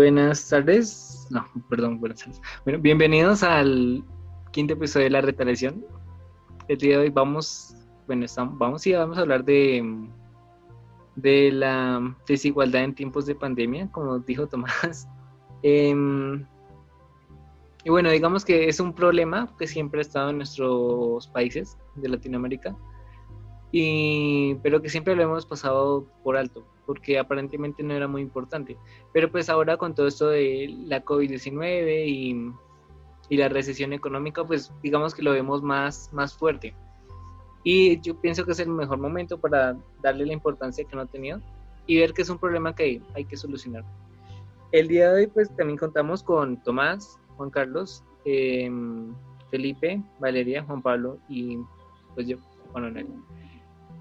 Buenas tardes. No, perdón, buenas tardes. Bueno, bienvenidos al quinto episodio de La Retaliación. El día de hoy vamos, bueno, estamos, vamos y vamos a hablar de, de la desigualdad en tiempos de pandemia, como dijo Tomás. Em, y bueno, digamos que es un problema que siempre ha estado en nuestros países de Latinoamérica, y, pero que siempre lo hemos pasado por alto porque aparentemente no era muy importante. Pero pues ahora con todo esto de la COVID-19 y, y, la recesión económica, pues digamos que lo vemos más, más fuerte. Y yo pienso que es el mejor momento para darle la importancia que no ha tenido y ver que es un problema que hay que solucionar. El día de hoy pues también contamos con Tomás, Juan Carlos, em, Felipe, Valeria, Juan Pablo y pues yo, Juan Manuel.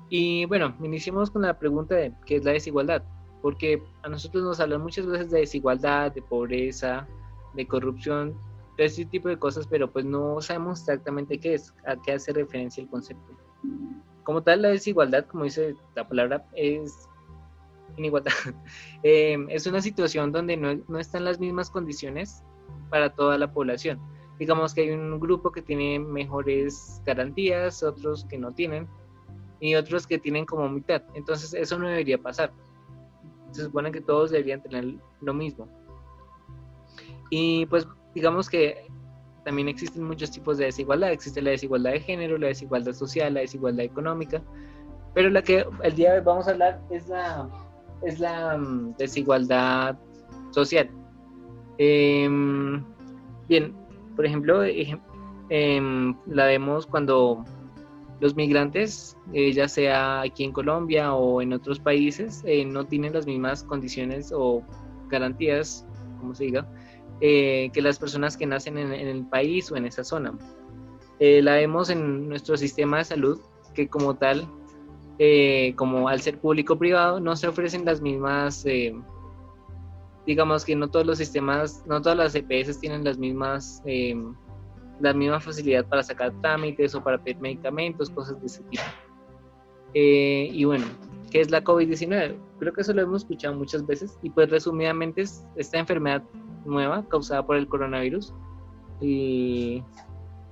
Y bueno, iniciemos con la pregunta de qué es la desigualdad, porque a nosotros nos hablan muchas veces de desigualdad, de pobreza, de corrupción, de ese tipo de cosas, pero pues no sabemos exactamente qué es, a qué hace referencia el concepto. Como tal, la desigualdad, como dice la palabra, es inigualdad. Eh, es una situación donde no, no están las mismas condiciones para toda la población. Digamos que hay un grupo que tiene mejores garantías, otros que no tienen, y otros que tienen como mitad. Entonces eso no debería pasar. Se supone que todos deberían tener lo mismo. Y pues digamos que también existen muchos tipos de desigualdad. Existe la desigualdad de género, la desigualdad social, la desigualdad económica. Pero la que el día de hoy vamos a hablar es la, es la mm, desigualdad social. Em, bien, por ejemplo, em, la vemos cuando los migrantes, eh, ya sea aquí en Colombia o en otros países, eh, no tienen las mismas condiciones o garantías, como se diga, eh, que las personas que nacen en, el país o en esa zona. la vemos en nuestro sistema de salud, que como tal, como al ser público-privado, no se ofrecen las mismas, digamos que no todos los sistemas, no todas las EPS tienen las mismas la misma facilidad para sacar trámites o para pedir medicamentos, cosas de ese tipo. Eh, y bueno, ¿qué es la COVID-19? Creo que eso lo hemos escuchado muchas veces y pues resumidamente es esta enfermedad nueva causada por el coronavirus y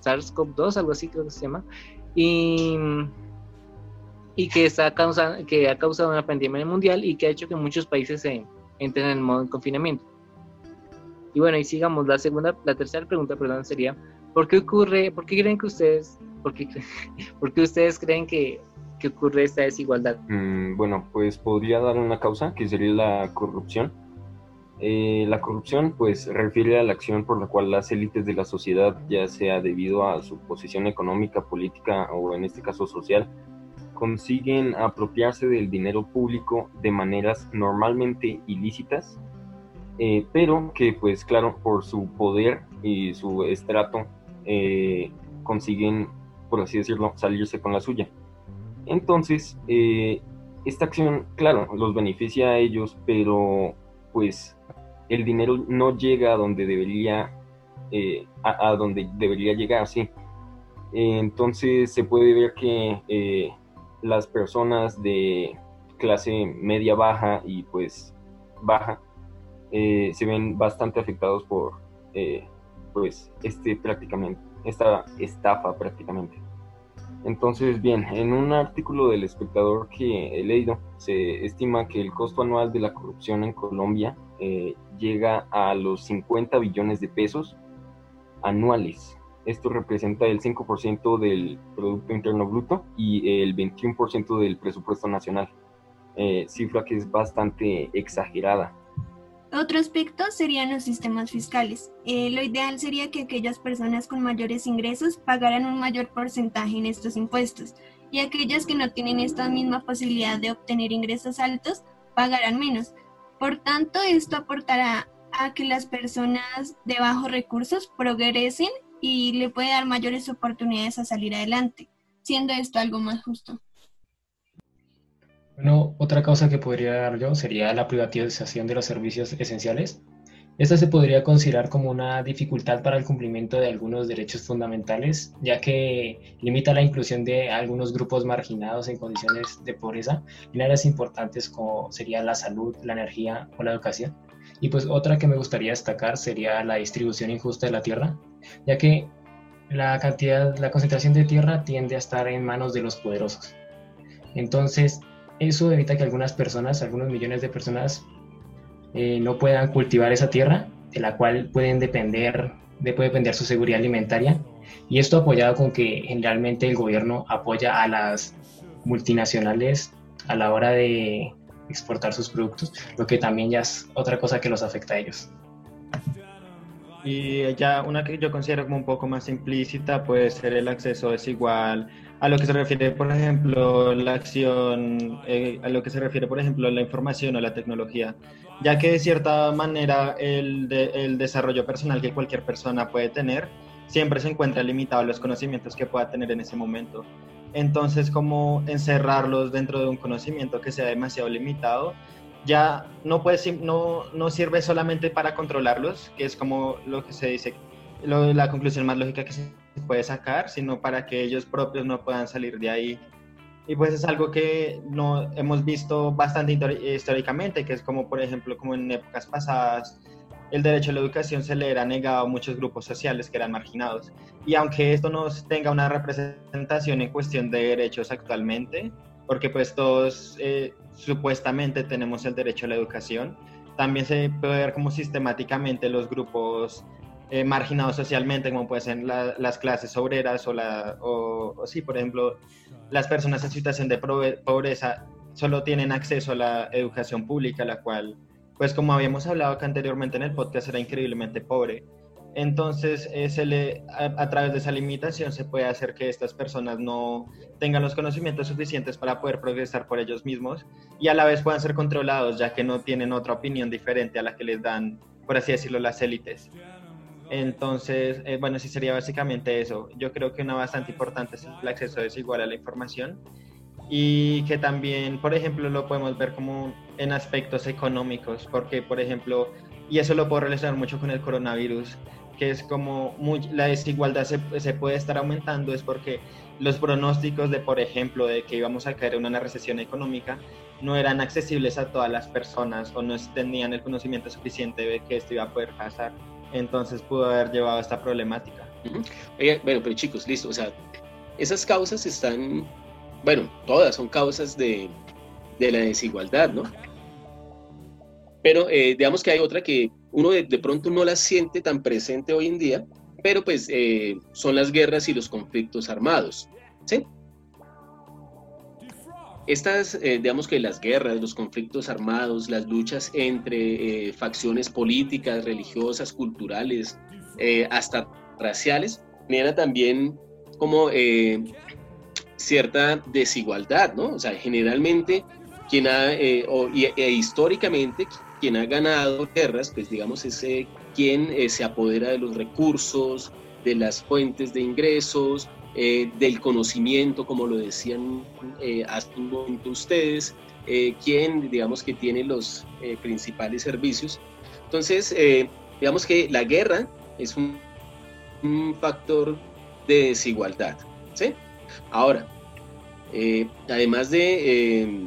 SARS-CoV-2, algo así creo que se llama, y, y que, está causando, que ha causado una pandemia mundial y que ha hecho que muchos países se entren en modo de confinamiento. Y bueno, y sigamos, la segunda, la tercera pregunta, perdón, sería, ¿Por qué ocurre, por qué creen que ustedes, por qué, ustedes creen que, ocurre esta desigualdad? Mm, bueno, pues podría dar una causa que sería la corrupción. Eh, la corrupción pues refiere a la acción por la cual las élites de la sociedad, ya sea debido a su posición económica, política o en este caso social, consiguen apropiarse del dinero público de maneras normalmente ilícitas, eh, pero que pues claro, por su poder y su estrato eh, consiguen, por así decirlo, salirse con la suya. Entonces, eh, esta acción, claro, los beneficia a ellos, pero pues el dinero no llega a donde debería, eh, a, donde debería llegar, sí. entonces se puede ver que las personas de clase media baja y pues baja se ven bastante afectados por pues este prácticamente, esta estafa prácticamente. Entonces, bien, en un artículo del espectador que he leído, se estima que el costo anual de la corrupción en Colombia eh, llega a los 50 billones de pesos anuales. Esto representa el 5% del Producto Interno Bruto y el 21% del presupuesto nacional, eh, cifra que es bastante exagerada. Otro aspecto serían los sistemas fiscales. Eh, lo ideal sería que aquellas personas con mayores ingresos pagaran un mayor porcentaje en estos impuestos y aquellas que no tienen esta misma posibilidad de obtener ingresos altos pagarán menos. Por tanto, esto aportará a que las personas de bajos recursos progresen y le puede dar mayores oportunidades a salir adelante, siendo esto algo más justo. Bueno, otra causa que podría dar yo sería la privatización de los servicios esenciales. Esta se podría considerar como una dificultad para el cumplimiento de algunos derechos fundamentales, ya que limita la inclusión de algunos grupos marginados en condiciones de pobreza en áreas importantes como sería la salud, la energía o la educación. Y pues otra que me gustaría destacar sería la distribución injusta de la tierra, ya que la cantidad, la concentración de tierra tiende a estar en manos de los poderosos. Entonces, eso evita que algunas personas, algunos millones de personas, eh, no puedan cultivar esa tierra, de la cual pueden depender, de, puede depender su seguridad alimentaria. Y esto apoyado con que generalmente el gobierno apoya a las multinacionales a la hora de exportar sus productos, lo que también ya es otra cosa que los afecta a ellos. Y ya una que yo considero como un poco más implícita puede ser el acceso desigual a lo que se refiere, por ejemplo, la acción, eh, a lo que se refiere, por ejemplo, la información o la tecnología, ya que de cierta manera el, el desarrollo personal que cualquier persona puede tener siempre se encuentra limitado a los conocimientos que pueda tener en ese momento. Entonces, como encerrarlos dentro de un conocimiento que sea demasiado limitado, ya no, puede, no, no sirve solamente para controlarlos, que es como lo que se dice, la conclusión más lógica que se puede sacar, sino para que ellos propios no puedan salir de ahí. Y pues es algo que no hemos visto bastante históricamente, que es como por ejemplo como en épocas pasadas el derecho a la educación se le era negado a muchos grupos sociales que eran marginados. Y aunque esto no tenga una representación en cuestión de derechos actualmente, porque pues todos eh, supuestamente tenemos el derecho a la educación, también se puede ver como sistemáticamente los grupos eh, marginados socialmente, como pueden ser las clases obreras o, la, o, sí, por ejemplo, las personas en situación de pobreza solo tienen acceso a la educación pública, la cual pues como habíamos hablado acá anteriormente en el podcast, era increíblemente pobre. Entonces, le, a, través de esa limitación se puede hacer que estas personas no tengan los conocimientos suficientes para poder progresar por ellos mismos y a la vez puedan ser controlados, ya que no tienen otra opinión diferente a la que les dan, por así decirlo, las élites. Entonces, eh, bueno, sí sería básicamente eso. Yo creo que una bastante importante es el acceso desigual a la información y que también, por ejemplo, lo podemos ver como en aspectos económicos, porque, por ejemplo, y eso lo puedo relacionar mucho con el coronavirus, que es como la desigualdad se, se, puede estar aumentando, es porque los pronósticos de, por ejemplo, de que íbamos a caer en una recesión económica, no eran accesibles a todas las personas o no tenían el conocimiento suficiente de que esto iba a poder pasar. Entonces pudo haber llevado a esta problemática. bueno, pero chicos, listo, o sea, esas causas están bueno, todas son causas de, la desigualdad, ¿no? Pero eh, digamos que hay otra que uno de, pronto no la siente tan presente hoy en día, pero pues eh, son las guerras y los conflictos armados, ¿sí? Estas, eh, digamos que las guerras, los conflictos armados, las luchas entre facciones políticas, religiosas, culturales, hasta raciales, generan también como cierta desigualdad, ¿no? O sea, generalmente quien ha, eh, e, históricamente, quien ha ganado guerras, pues digamos, es eh, quien eh, se apodera de los recursos, de las fuentes de ingresos, del conocimiento, como lo decían hace un momento ustedes, quien, digamos, que tiene los principales servicios. Entonces, digamos que la guerra es un, factor de desigualdad, ¿sí? Ahora, eh, además de, eh,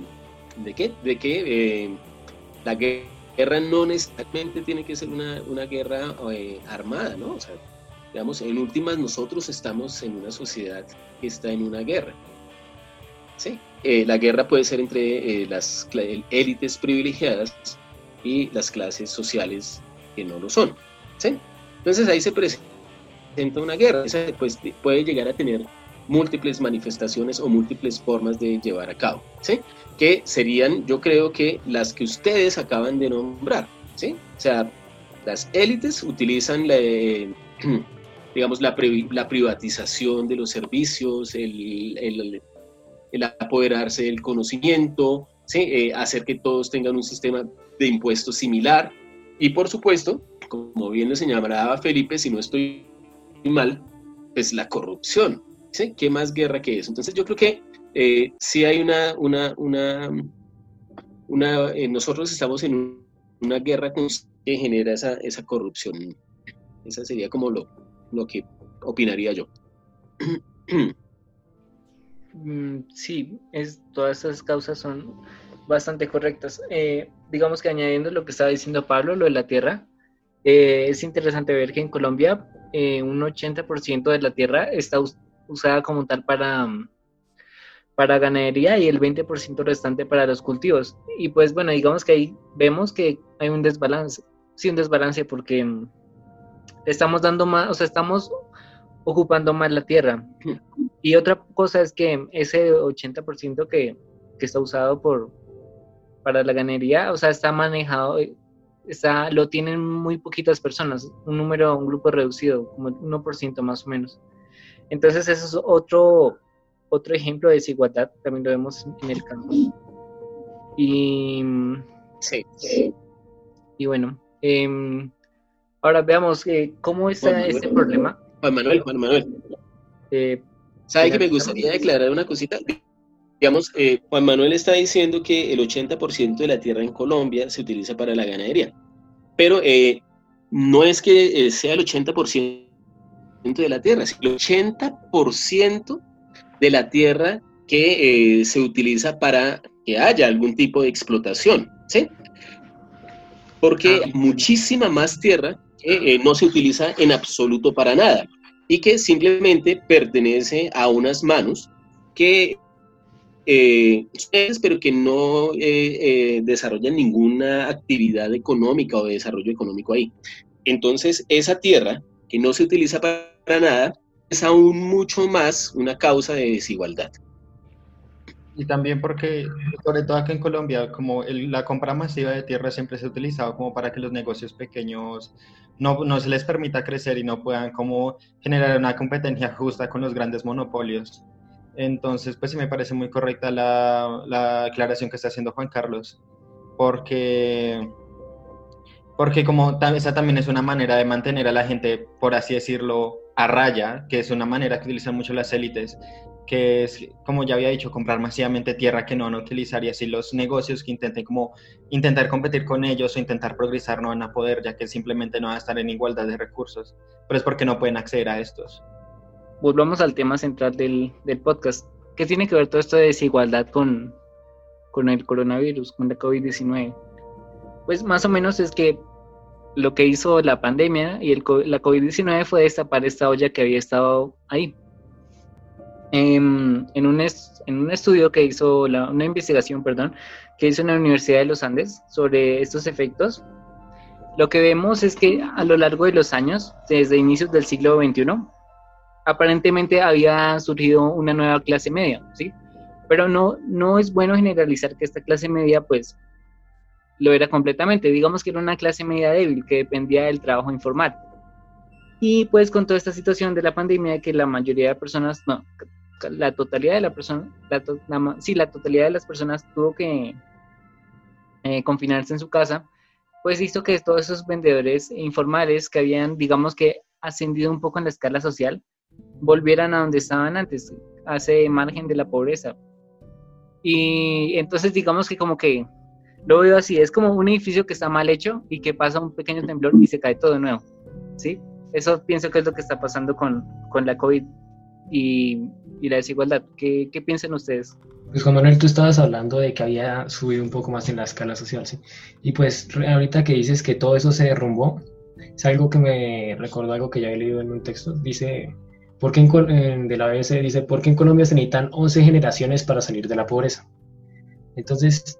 ¿de qué? De que eh, la guerra no necesariamente tiene que ser una, una guerra armada, ¿no? O sea, digamos, en últimas nosotros estamos en una sociedad que está en una guerra. Sí, la guerra puede ser entre las élites privilegiadas y las clases sociales que no lo son. ¿sí? Entonces ahí se presenta una guerra. Esa pues, puede llegar a tener múltiples manifestaciones o múltiples formas de llevar a cabo, ¿sí? Que serían, yo creo que las que ustedes acaban de nombrar, ¿sí? O sea, las élites utilizan la, digamos, la, la, privatización de los servicios, el, el, el apoderarse del conocimiento, ¿sí? Eh, hacer que todos tengan un sistema de impuestos similar y, por supuesto, como bien lo señalaba Felipe, si no estoy mal, pues la corrupción, ¿sí? ¿Qué más guerra que eso? Entonces yo creo que eh, sí hay una, una, una, una eh, nosotros estamos en una guerra que genera esa, esa corrupción. Esa sería como lo, lo que opinaría yo. Mm, sí, es, todas esas causas son bastante correctas. Eh, digamos que añadiendo lo que estaba diciendo Pablo, lo de la tierra, eh, es interesante ver que en Colombia eh, un 80% de la tierra está usada como tal para, para ganadería y el 20% restante para los cultivos. Y pues bueno, digamos que ahí vemos que hay un desbalance, sí, un desbalance porque estamos dando más, o sea, estamos ocupando más la tierra. Y otra cosa es que ese 80% que, que está usado por, para la ganadería, o sea, está manejado, está, lo tienen muy poquitas personas, un número, un grupo reducido, como el 1% más o menos. Entonces, eso es otro, otro ejemplo de desigualdad, también lo vemos en el campo. Y, sí. y bueno, em, ahora veamos eh, cómo está este problema. Juan Manuel, Juan Manuel. Eh, ¿Sabe que me gustaría declarar una cosita? Digamos, eh, Juan Manuel está diciendo que el 80% de la tierra en Colombia se utiliza para la ganadería, pero eh, no es que sea el 80% de la tierra, es el 80% de la tierra que se utiliza para que haya algún tipo de explotación, ¿sí? Porque ah. muchísima más tierra no se utiliza en absoluto para nada y que simplemente pertenece a unas manos que eh, pero que no eh, eh, desarrollan ninguna actividad económica o de desarrollo económico ahí. Entonces, esa tierra que no se utiliza para nada es aún mucho más una causa de desigualdad. Y también porque, sobre todo aquí en Colombia, como la compra masiva de tierra siempre se ha utilizado como para que los negocios pequeños no, no se les permita crecer y no puedan como generar una competencia justa con los grandes monopolios. Entonces, pues sí me parece muy correcta la, la aclaración que está haciendo Juan Carlos, porque, porque como esa también es una manera de mantener a la gente, por así decirlo, a raya, que es una manera que utilizan mucho las élites, que es, como ya había dicho, comprar masivamente tierra que no van a utilizar y así los negocios que intenten como intentar competir con ellos o intentar progresar no van a poder, ya que simplemente no van a estar en igualdad de recursos, pero es porque no pueden acceder a estos volvamos al tema central del, podcast. ¿Qué tiene que ver todo esto de desigualdad con, con el coronavirus, con la COVID-19? Pues más o menos es que lo que hizo la pandemia y el, la COVID-19 fue destapar esta olla que había estado ahí. Em, en, un en un estudio que hizo, la, una investigación, perdón, que hizo en la Universidad de los Andes sobre estos efectos, lo que vemos es que a lo largo de los años, desde inicios del siglo XXI, aparentemente había surgido una nueva clase media, ¿sí? Pero no, no es bueno generalizar que esta clase media, pues, lo era completamente. Digamos que era una clase media débil que dependía del trabajo informal. Y pues con toda esta situación de la pandemia, que la mayoría de personas, no, la totalidad de la persona, la sí, la totalidad de las personas tuvo que eh, confinarse en su casa, pues hizo que todos esos vendedores informales que habían, digamos que, ascendido un poco en la escala social, volvieran a donde estaban antes, a ese margen de la pobreza. Y entonces digamos que como que lo veo así, es como un edificio que está mal hecho y que pasa un pequeño temblor y se cae todo de nuevo, ¿sí? Eso pienso que es lo que está pasando con, con la COVID y, y, la desigualdad. ¿Qué, ¿Qué, piensan ustedes? Pues Juan Manuel, tú estabas hablando de que había subido un poco más en la escala social, ¿sí? Y pues ahorita que dices que todo eso se derrumbó, es algo que me recordó algo que ya he leído en un texto. Dice ¿Por qué en, de la BBC dice, ¿por qué en Colombia se necesitan 11 generaciones para salir de la pobreza? Entonces,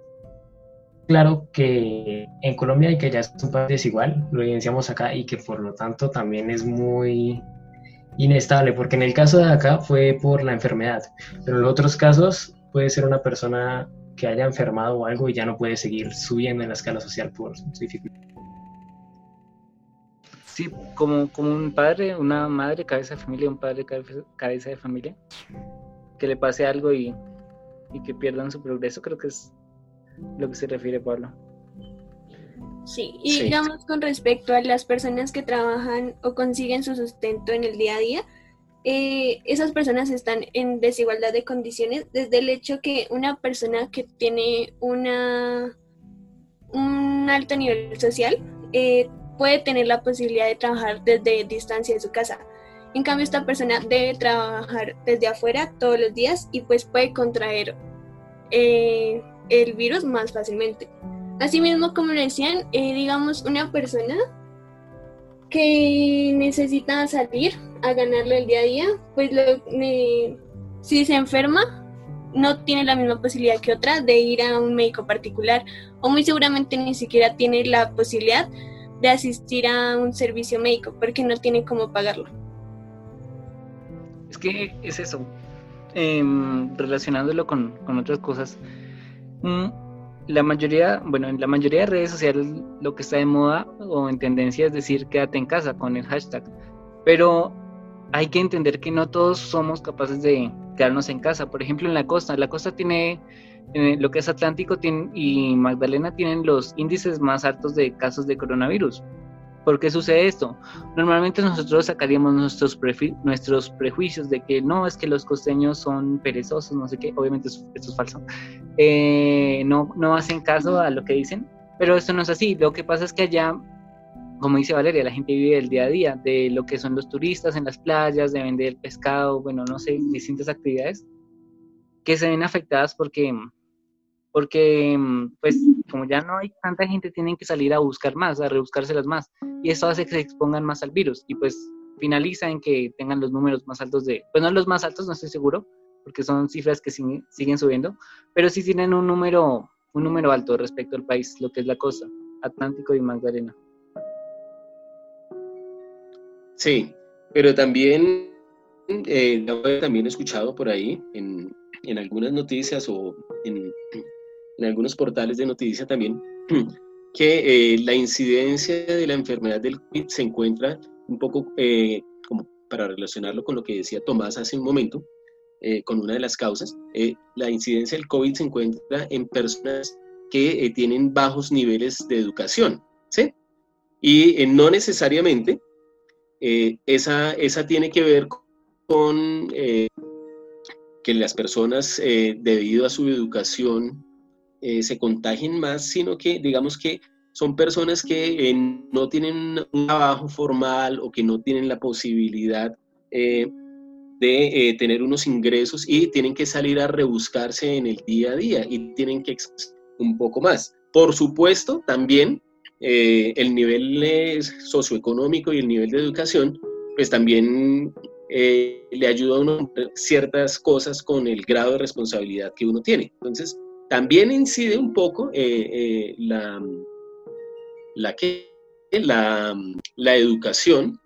claro que en Colombia hay que ya es un país desigual, lo evidenciamos acá y que por lo tanto también es muy inestable, porque en el caso de acá fue por la enfermedad, pero en otros casos puede ser una persona que haya enfermado o algo y ya no puede seguir subiendo en la escala social por su dificultad sí, como, como un padre, una madre, cabeza de familia, un padre, cabeza de familia, que le pase algo y, y que pierdan su progreso, creo que es lo que se refiere Pablo. Sí, y digamos con respecto a las personas que trabajan o consiguen su sustento en el día a día, eh, esas personas están en desigualdad de condiciones desde el hecho que una persona que tiene una un alto nivel social eh, puede tener la posibilidad de trabajar desde distancia de su casa. En cambio, esta persona debe trabajar desde afuera todos los días y pues puede contraer eh, el virus más fácilmente. Asimismo, como decían, eh, digamos, una persona que necesita salir a ganarlo el día a día, pues si se enferma, no tiene la misma posibilidad que otra de ir a un médico particular o muy seguramente ni siquiera tiene la posibilidad de asistir a un servicio médico porque no tiene cómo pagarlo. Es que es eso, em, relacionándolo con, con, otras cosas. Mm, la mayoría, bueno, en la mayoría de redes sociales lo que está de moda o en tendencia es decir quédate en casa con el hashtag. Pero hay que entender que no todos somos capaces de quedarnos en casa. Por ejemplo, en la costa, la costa tiene, lo que es Atlántico y Magdalena tienen los índices más altos de casos de coronavirus. ¿Por qué sucede esto? Normalmente nosotros sacaríamos nuestros, nuestros prejuicios de que no, es que los costeños son perezosos, no sé qué, obviamente esto, es falso, eh, no, no hacen caso a lo que dicen, pero esto no es así, lo que pasa es que allá, como dice Valeria, la gente vive el día a día, de lo que son los turistas en las playas, de vender pescado, bueno, no sé, distintas actividades que se ven afectadas porque porque mm, pues como ya no hay tanta gente, tienen que salir a buscar más, a rebuscárselas más, y esto hace que se expongan más al virus, y pues finaliza en que tengan los números más altos de, pues no los más altos, no estoy seguro, porque son cifras que siguen, subiendo, pero sí tienen un número, un número alto respecto al país, lo que es la costa, Atlántico y Magdalena. Sí, pero también, eh, también he escuchado por ahí en, en algunas noticias o en, en algunos portales de noticias también, que eh, la incidencia de la enfermedad del COVID se encuentra un poco, eh, como para relacionarlo con lo que decía Tomás hace un momento, eh, con una de las causas, la incidencia del COVID se encuentra en personas que tienen bajos niveles de educación, ¿sí? Y no necesariamente esa, esa tiene que ver con que las personas, debido a su educación, eh, se contagien más, sino que digamos que son personas que eh, no tienen un trabajo formal o que no tienen la posibilidad eh, de tener unos ingresos y tienen que salir a rebuscarse en el día a día y tienen que un poco más. Por supuesto, también el nivel socioeconómico y el nivel de educación, pues también le ayuda a uno ciertas cosas con el grado de responsabilidad que uno tiene. Entonces, también incide un poco eh, eh, la, la, la, la, educación,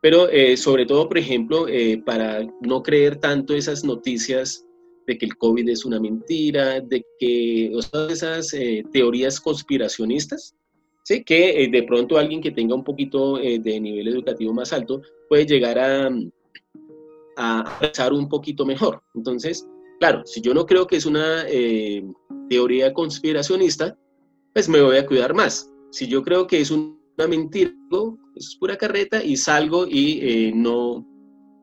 pero eh, sobre todo, por ejemplo, para no creer tanto esas noticias de que el COVID es una mentira, de que o esas teorías conspiracionistas, ¿sí? que de pronto alguien que tenga un poquito de nivel educativo más alto puede llegar a, a pensar un poquito mejor. Entonces, Claro, si yo no creo que es una eh, teoría conspiracionista, pues me voy a cuidar más. Si yo creo que es una mentira, es pura carreta y salgo y eh, no,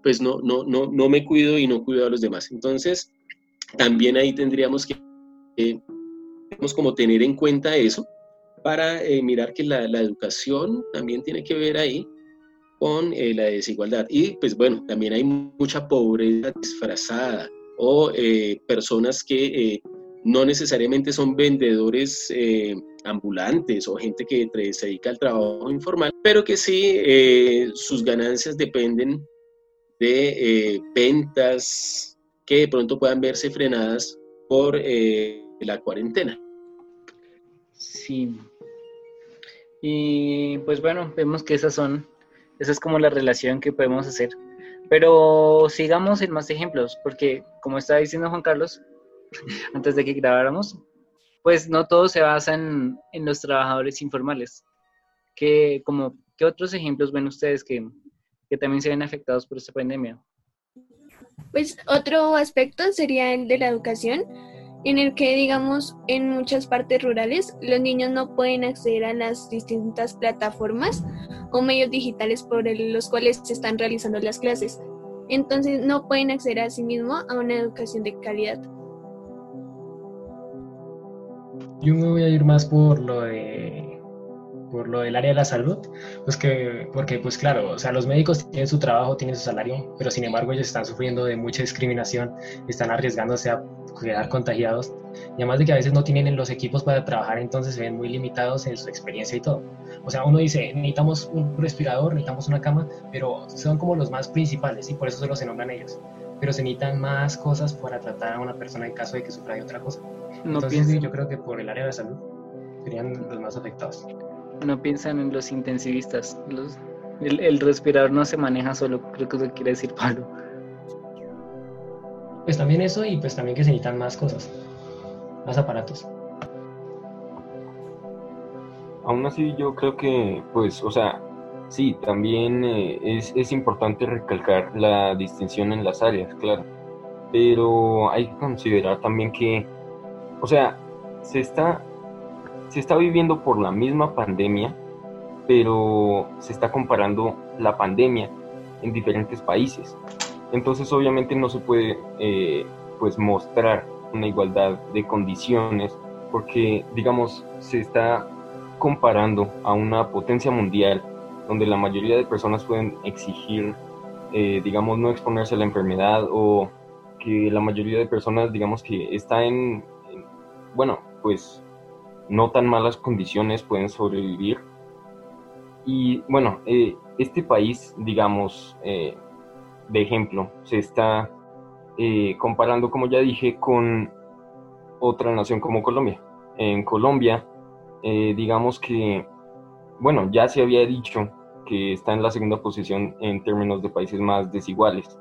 pues no, no, no, no me cuido y no cuido a los demás. Entonces, también ahí tendríamos que, eh, como tener en cuenta eso para mirar que la, la, educación también tiene que ver ahí con la desigualdad. Y pues bueno, también hay mucha pobreza disfrazada o eh, personas que eh, no necesariamente son vendedores eh, ambulantes o gente que se dedica al trabajo informal, pero que sí sus ganancias dependen de ventas que de pronto puedan verse frenadas por la cuarentena. Sí. Y pues bueno, vemos que esas son, esa es como la relación que podemos hacer pero sigamos en más ejemplos, porque como estaba diciendo Juan Carlos, antes de que grabáramos, pues no todo se basa en, los trabajadores informales. ¿Qué, como, ¿Qué otros ejemplos ven ustedes que, que también se ven afectados por esta pandemia? Pues otro aspecto sería el de la educación, en el que, digamos, en muchas partes rurales los niños no pueden acceder a las distintas plataformas o medios digitales por los cuales se están realizando las clases. Entonces no pueden acceder a sí mismos a una educación de calidad. Yo me voy a ir más por lo de por lo del área de la salud, pues que, porque pues claro, o sea, los médicos tienen su trabajo, tienen su salario, pero sin embargo ellos están sufriendo de mucha discriminación, están arriesgándose a quedar contagiados, y además de que a veces no tienen los equipos para trabajar, entonces se ven muy limitados en su experiencia y todo. O sea, uno dice, necesitamos un respirador, necesitamos una cama, pero son como los más principales y por eso solo se nombran ellos. Pero se necesitan más cosas para tratar a una persona en caso de que sufra de otra cosa. No entonces, yo creo que por el área de la salud serían los más afectados no piensan en los intensivistas. el, respirador no se maneja solo, creo que eso quiere decir Pablo. Pues también eso y pues también que se necesitan más cosas, más aparatos. Aún así yo creo que, pues, o sea, sí, también eh, es, es importante recalcar la distinción en las áreas, claro. Pero hay que considerar también que, o sea, se está se está viviendo por la misma pandemia, pero se está comparando la pandemia en diferentes países. Entonces obviamente no se puede eh, pues mostrar una igualdad de condiciones porque digamos se está comparando a una potencia mundial donde la mayoría de personas pueden exigir eh, digamos no exponerse a la enfermedad o que la mayoría de personas digamos que está en bueno pues no tan malas condiciones pueden sobrevivir. Y bueno, eh, este país, digamos, eh, de ejemplo, se está eh, comparando, como ya dije, con otra nación como Colombia. En Colombia, digamos que, bueno, ya se había dicho que está en la segunda posición en términos de países más desiguales.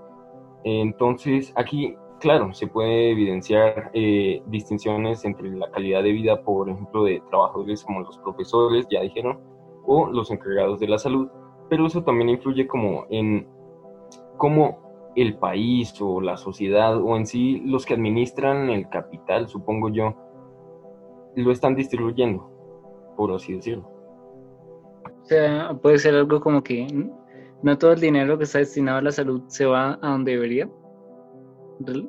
Entonces, aquí claro, se puede evidenciar eh, distinciones entre la calidad de vida, por ejemplo, de trabajadores como los profesores, ya dijeron, o los encargados de la salud, pero eso también influye como en cómo el país o la sociedad o en sí los que administran el capital, supongo yo, lo están distribuyendo, por así decirlo. O sea, puede ser algo como que no todo el dinero que está destinado a la salud se va a donde debería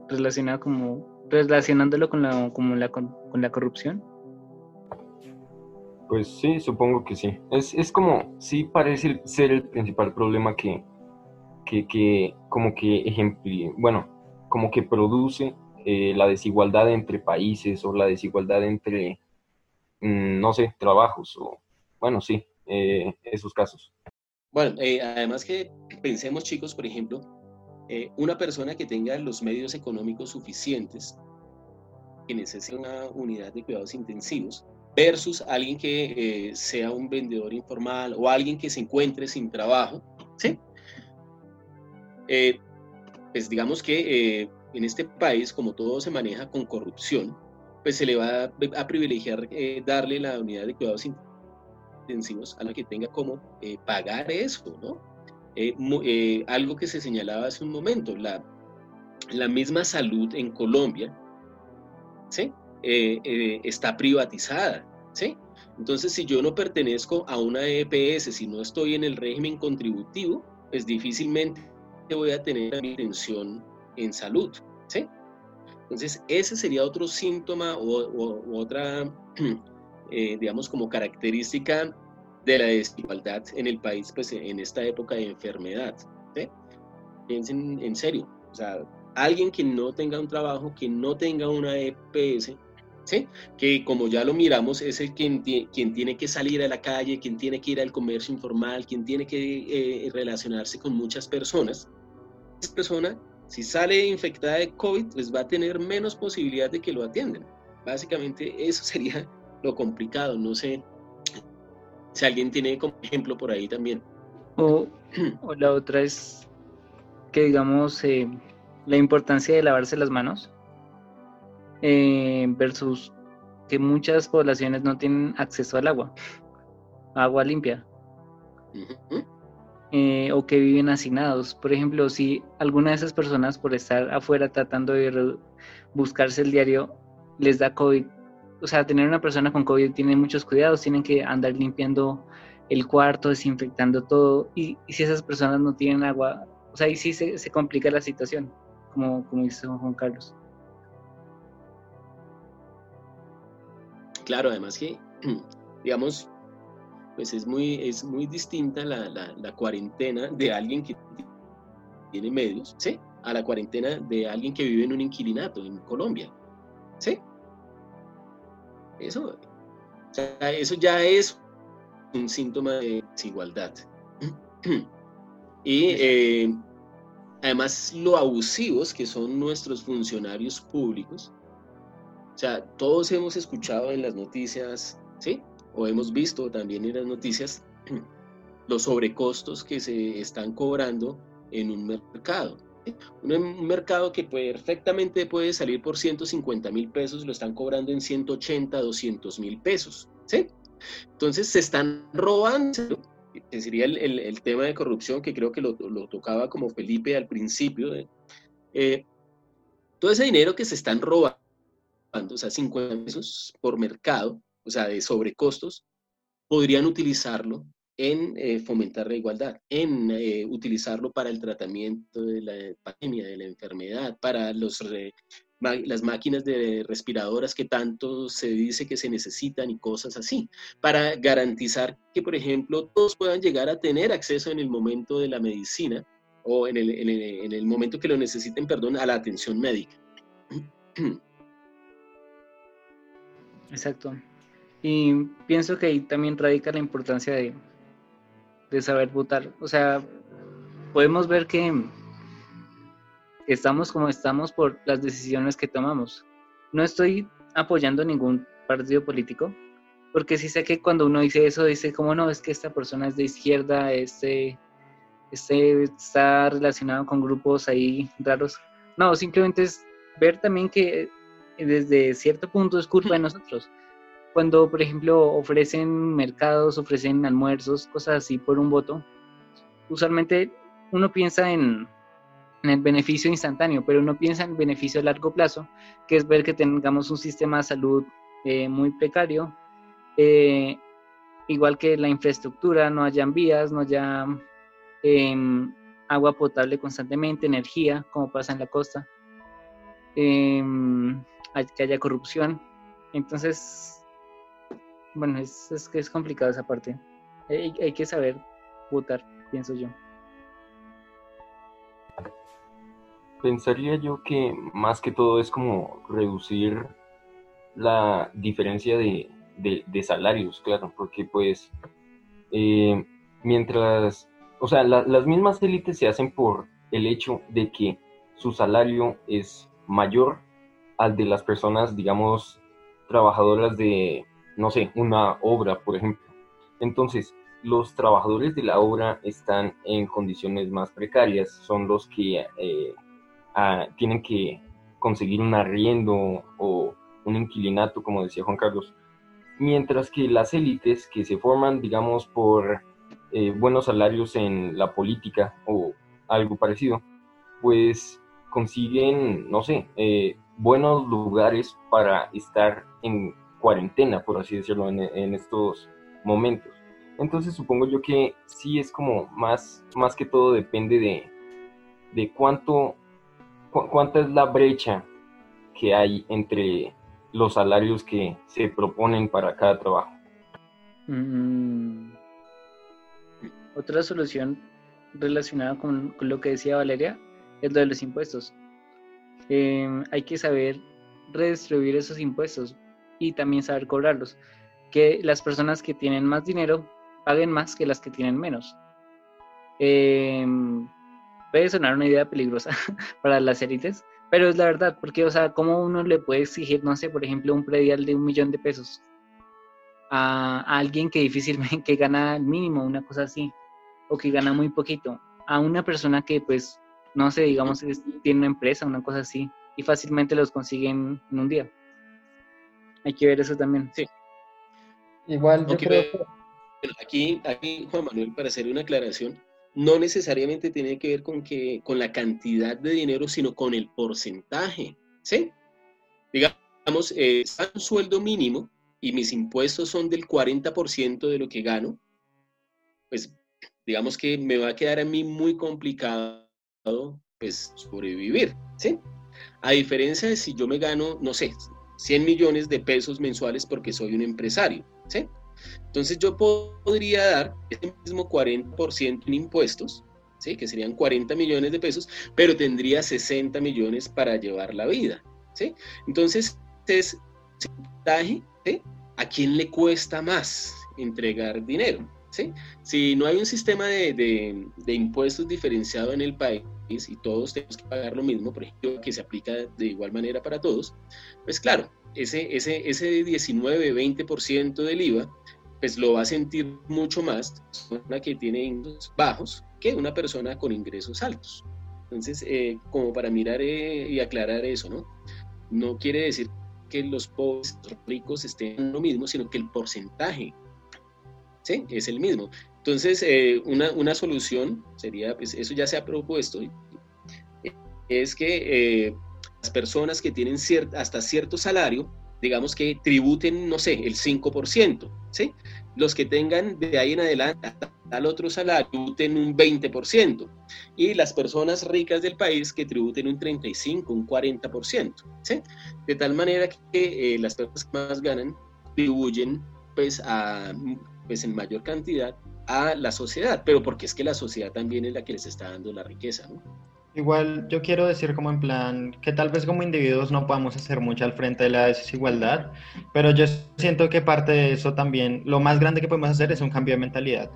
relacionada como relacionándolo con la, como la, con, la corrupción? Pues sí, supongo que sí. Es, es como, sí parece ser el principal problema que, que, que como que ejemplo, bueno, como que produce eh, la desigualdad entre países o la desigualdad entre, mm, no sé, trabajos o, bueno, sí, eh, esos casos. Bueno, eh, además que pensemos chicos, por ejemplo, eh, una persona que tenga los medios económicos suficientes, que necesite una unidad de cuidados intensivos, versus alguien que eh, sea un vendedor informal o alguien que se encuentre sin trabajo, ¿sí? Eh, pues digamos que en este país, como todo se maneja con corrupción, pues se le va a, privilegiar darle la unidad de cuidados intensivos a la que tenga como pagar eso, ¿no? Eh, eh, algo que se señalaba hace un momento, la, la misma salud en Colombia ¿sí? Eh, está privatizada. ¿sí? Entonces, si yo no pertenezco a una EPS, si no estoy en el régimen contributivo, pues difícilmente voy a tener mi atención en salud. ¿sí? Entonces, ese sería otro síntoma o, otra, digamos, como característica de la desigualdad en el país, pues en esta época de enfermedad. Piensen en serio, o sea, alguien que no tenga un trabajo, que no tenga una EPS, ¿sí? que como ya lo miramos, es el quien, quien tiene que salir a la calle, quien tiene que ir al comercio informal, quien tiene que eh, relacionarse con muchas personas. Esa persona, si sale infectada de COVID, pues va a tener menos posibilidad de que lo atiendan. Básicamente eso sería lo complicado, no sé si alguien tiene como ejemplo por ahí también. O, la otra es que digamos eh, la importancia de lavarse las manos eh, versus que muchas poblaciones no tienen acceso al agua, agua limpia. Eh, o que viven hacinados. Por ejemplo, si alguna de esas personas por estar afuera tratando de buscarse el diario les da COVID, o sea, tener una persona con COVID tiene muchos cuidados, tienen que andar limpiando el cuarto, desinfectando todo, y, si esas personas no tienen agua, o sea, ahí sí se, complica la situación, como, como dice Juan Carlos. Claro, además que, digamos, pues es muy, es muy distinta la, la, cuarentena de alguien que tiene medios, ¿sí? A la cuarentena de alguien que vive en un inquilinato en Colombia, ¿sí? Eso, eso ya es un síntoma de desigualdad. y eh, además lo abusivos que son nuestros funcionarios públicos. O sea, todos hemos escuchado en las noticias, ¿sí? O hemos visto también en las noticias los sobrecostos que se están cobrando en un mercado. Un mercado que perfectamente puede salir por 150 mil pesos, lo están cobrando en 180, 200 mil pesos. ¿sí? Entonces se están robando que sería el, el, tema de corrupción, que creo que lo, lo tocaba como Felipe al principio, eh, todo ese dinero que se están robando, o sea, 50 pesos por mercado, o sea, de sobrecostos, podrían utilizarlo en eh, fomentar la igualdad, en eh, utilizarlo para el tratamiento de la pandemia, de la enfermedad, para las máquinas de respiradoras que tanto se dice que se necesitan y cosas así, para garantizar que, por ejemplo, todos puedan llegar a tener acceso en el momento de la medicina o en el, en el, momento que lo necesiten, perdón, a la atención médica. Exacto. Y pienso que ahí también radica la importancia de, de saber votar. O sea, podemos ver que estamos como estamos por las decisiones que tomamos. No estoy apoyando ningún partido político, porque sí sé que cuando uno dice eso, dice como no, es que esta persona es de izquierda, este, este está relacionado con grupos ahí raros. No, simplemente es ver también que desde cierto punto es culpa de nosotros. Cuando, por ejemplo, ofrecen mercados, ofrecen almuerzos, cosas así por un voto, usualmente uno piensa en, el beneficio instantáneo, pero uno piensa en el beneficio a largo plazo, que es ver que tengamos un sistema de salud eh, muy precario, eh, igual que la infraestructura, no hayan vías, no haya em, agua potable constantemente, energía, como pasa en la costa, em, que haya corrupción. Entonces, bueno, es, es, es complicado esa parte. hay que saber votar, pienso yo. pensaría yo que más que todo es como reducir la diferencia de, salarios, claro, porque pues eh, mientras, o sea, las mismas élites se hacen por el hecho de que su salario es mayor al de las personas, digamos, trabajadoras de, no sé, una obra, por ejemplo. Entonces, los trabajadores de la obra están en condiciones más precarias, son los que eh, tienen que conseguir un arriendo o un inquilinato, como decía Juan Carlos. Mientras que las élites que se forman, digamos, por eh, buenos salarios en la política o algo parecido, pues consiguen, no sé, eh, buenos lugares para estar en cuarentena, por así decirlo, en, estos momentos. Entonces supongo yo que sí es como más, más que todo depende de, de cuánto ¿cuánta es la brecha que hay entre los salarios que se proponen para cada trabajo? Mm. Otra solución relacionada con, lo que decía Valeria es lo de los impuestos. Em, hay que saber redistribuir esos impuestos y también saber cobrarlos. Que las personas que tienen más dinero paguen más que las que tienen menos. Eh, puede sonar una idea peligrosa para las élites, pero es la verdad, porque, o sea, ¿cómo uno le puede exigir, no sé, por ejemplo, un predial de un millón de pesos a, alguien que difícilmente que gana el mínimo, una cosa así, o que gana muy poquito, a una persona que, pues, no sé, digamos, tiene una empresa, una cosa así, y fácilmente los consiguen en un día? Hay que ver eso también. Sí. Igual yo creo Aquí, aquí, Juan Manuel, para hacer una aclaración, no necesariamente tiene que ver con, que, con la cantidad de dinero, sino con el porcentaje, ¿sí? Digamos, eh, un sueldo mínimo y mis impuestos son del 40% de lo que gano, pues digamos que me va a quedar a mí muy complicado pues sobrevivir, ¿sí? A diferencia de si yo me gano, no sé, 100 millones de pesos mensuales porque soy un empresario, ¿sí? Entonces yo podría dar ese mismo 40% en impuestos, ¿sí? que serían 40 millones de pesos, pero tendría 60 millones para llevar la vida. ¿sí? Entonces, es ¿a quién le cuesta más entregar dinero? ¿sí? Si no hay un sistema de, impuestos diferenciado en el país y todos tenemos que pagar lo mismo, por ejemplo, que se aplica de igual manera para todos, pues claro, ese, ese, ese 19-20% del IVA, pues lo va a sentir mucho más una que tiene ingresos bajos que una persona con ingresos altos. Entonces, eh, como para mirar eh, y aclarar eso, ¿no? No quiere decir que los pobres, los ricos estén lo mismo, sino que el porcentaje ¿sí? es el mismo. Entonces, eh, una, una, solución sería, pues eso ya se ha propuesto, es que eh, las personas que tienen hasta cierto salario, digamos que tributen, no sé, el 5%, ¿sí? Los que tengan de ahí en adelante al otro salario tributen un 20%, y las personas ricas del país que tributen un 35, un 40%, ¿sí? De tal manera que eh, las personas que más ganan tribuyen pues a pues en mayor cantidad la sociedad, pero porque es que la sociedad también es la que les está dando la riqueza, ¿no? Igual yo quiero decir como en plan que tal vez como individuos no podamos hacer mucho al frente de la desigualdad, pero yo siento que parte de eso también, lo más grande que podemos hacer es un cambio de mentalidad.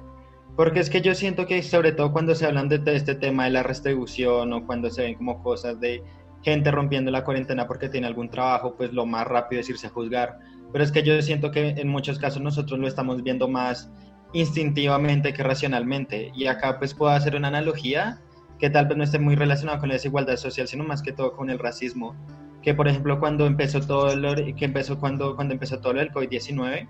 Porque es que yo siento que sobre todo cuando se hablan de, este tema de la redistribución o cuando se ven como cosas de gente rompiendo la cuarentena porque tiene algún trabajo, pues lo más rápido es irse a juzgar. Pero es que yo siento que en muchos casos nosotros lo estamos viendo más instintivamente que racionalmente. Y acá pues puedo hacer una analogía que tal vez no esté muy relacionada con la desigualdad social, sino más que todo con el racismo. Que por ejemplo cuando empezó todo lo, que empezó cuando, cuando empezó todo el COVID-19,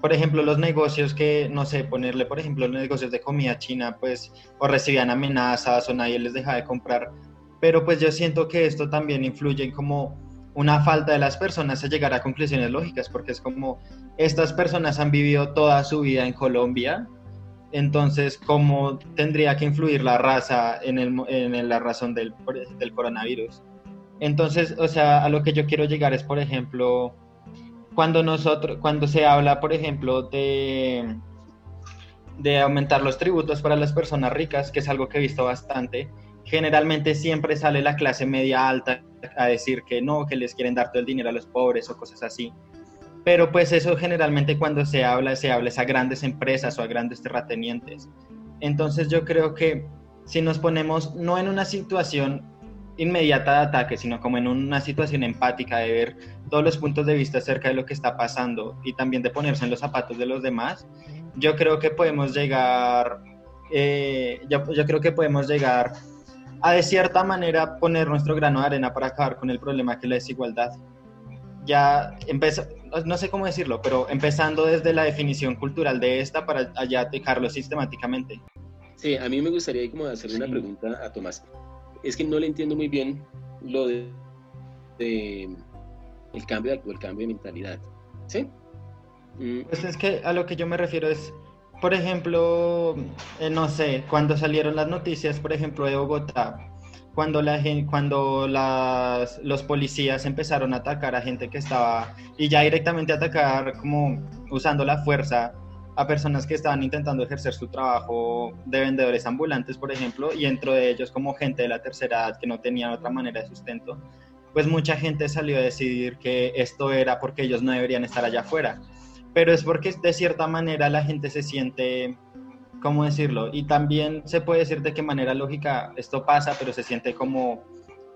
por ejemplo, los negocios que, no sé, ponerle, por ejemplo, los negocios de comida china, pues, o recibían amenazas o nadie les dejaba de comprar. Pero pues yo siento que esto también influye en como una falta de las personas a llegar a conclusiones lógicas, porque es como estas personas han vivido toda su vida en Colombia, entonces, ¿cómo tendría que influir la raza en, el, en la razón del, del, coronavirus? Entonces, o sea, a lo que yo quiero llegar es, por ejemplo, cuando nosotros, cuando se habla, por ejemplo, de, de aumentar los tributos para las personas ricas, que es algo que he visto bastante, generalmente siempre sale la clase media alta a decir que no, que les quieren dar todo el dinero a los pobres o cosas así. Pero pues eso generalmente cuando se habla, se habla a grandes empresas o a grandes terratenientes. Entonces yo creo que si nos ponemos no en una situación inmediata de ataque, sino como en una situación empática de ver todos los puntos de vista acerca de lo que está pasando y también de ponerse en los zapatos de los demás, yo creo que podemos llegar, eh, yo, yo creo que podemos llegar a de cierta manera poner nuestro grano de arena para acabar con el problema que es la desigualdad. Ya empezó, no sé cómo decirlo, pero empezando desde la definición cultural de esta para allá dejarlo sistemáticamente. Sí, a mí me gustaría como hacer una pregunta a Tomás. Es que no le entiendo muy bien lo de, el cambio el cambio de mentalidad. ¿Sí? Mm. Pues es que a lo que yo me refiero es, por ejemplo, eh, no sé, cuando salieron las noticias, por ejemplo, de Bogotá, cuando, la, cuando las, los policías empezaron a atacar a gente que estaba, y ya directamente atacar como usando la fuerza a personas que estaban intentando ejercer su trabajo de vendedores ambulantes, por ejemplo, y dentro de ellos como gente de la tercera edad que no tenían otra manera de sustento, pues mucha gente salió a decidir que esto era porque ellos no deberían estar allá afuera. Pero es porque de cierta manera la gente se siente ¿cómo decirlo? Y también se puede decir de qué manera lógica esto pasa, pero se siente como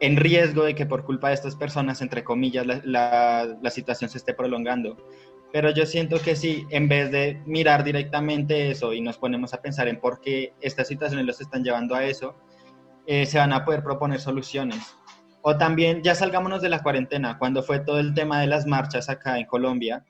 en riesgo de que por culpa de estas personas, entre comillas, la, la, situación se esté prolongando. Pero yo siento que si en vez de mirar directamente eso y nos ponemos a pensar en por qué estas situaciones los están llevando a eso, eh, se van a poder proponer soluciones. O también ya salgámonos de la cuarentena, cuando fue todo el tema de las marchas acá en Colombia,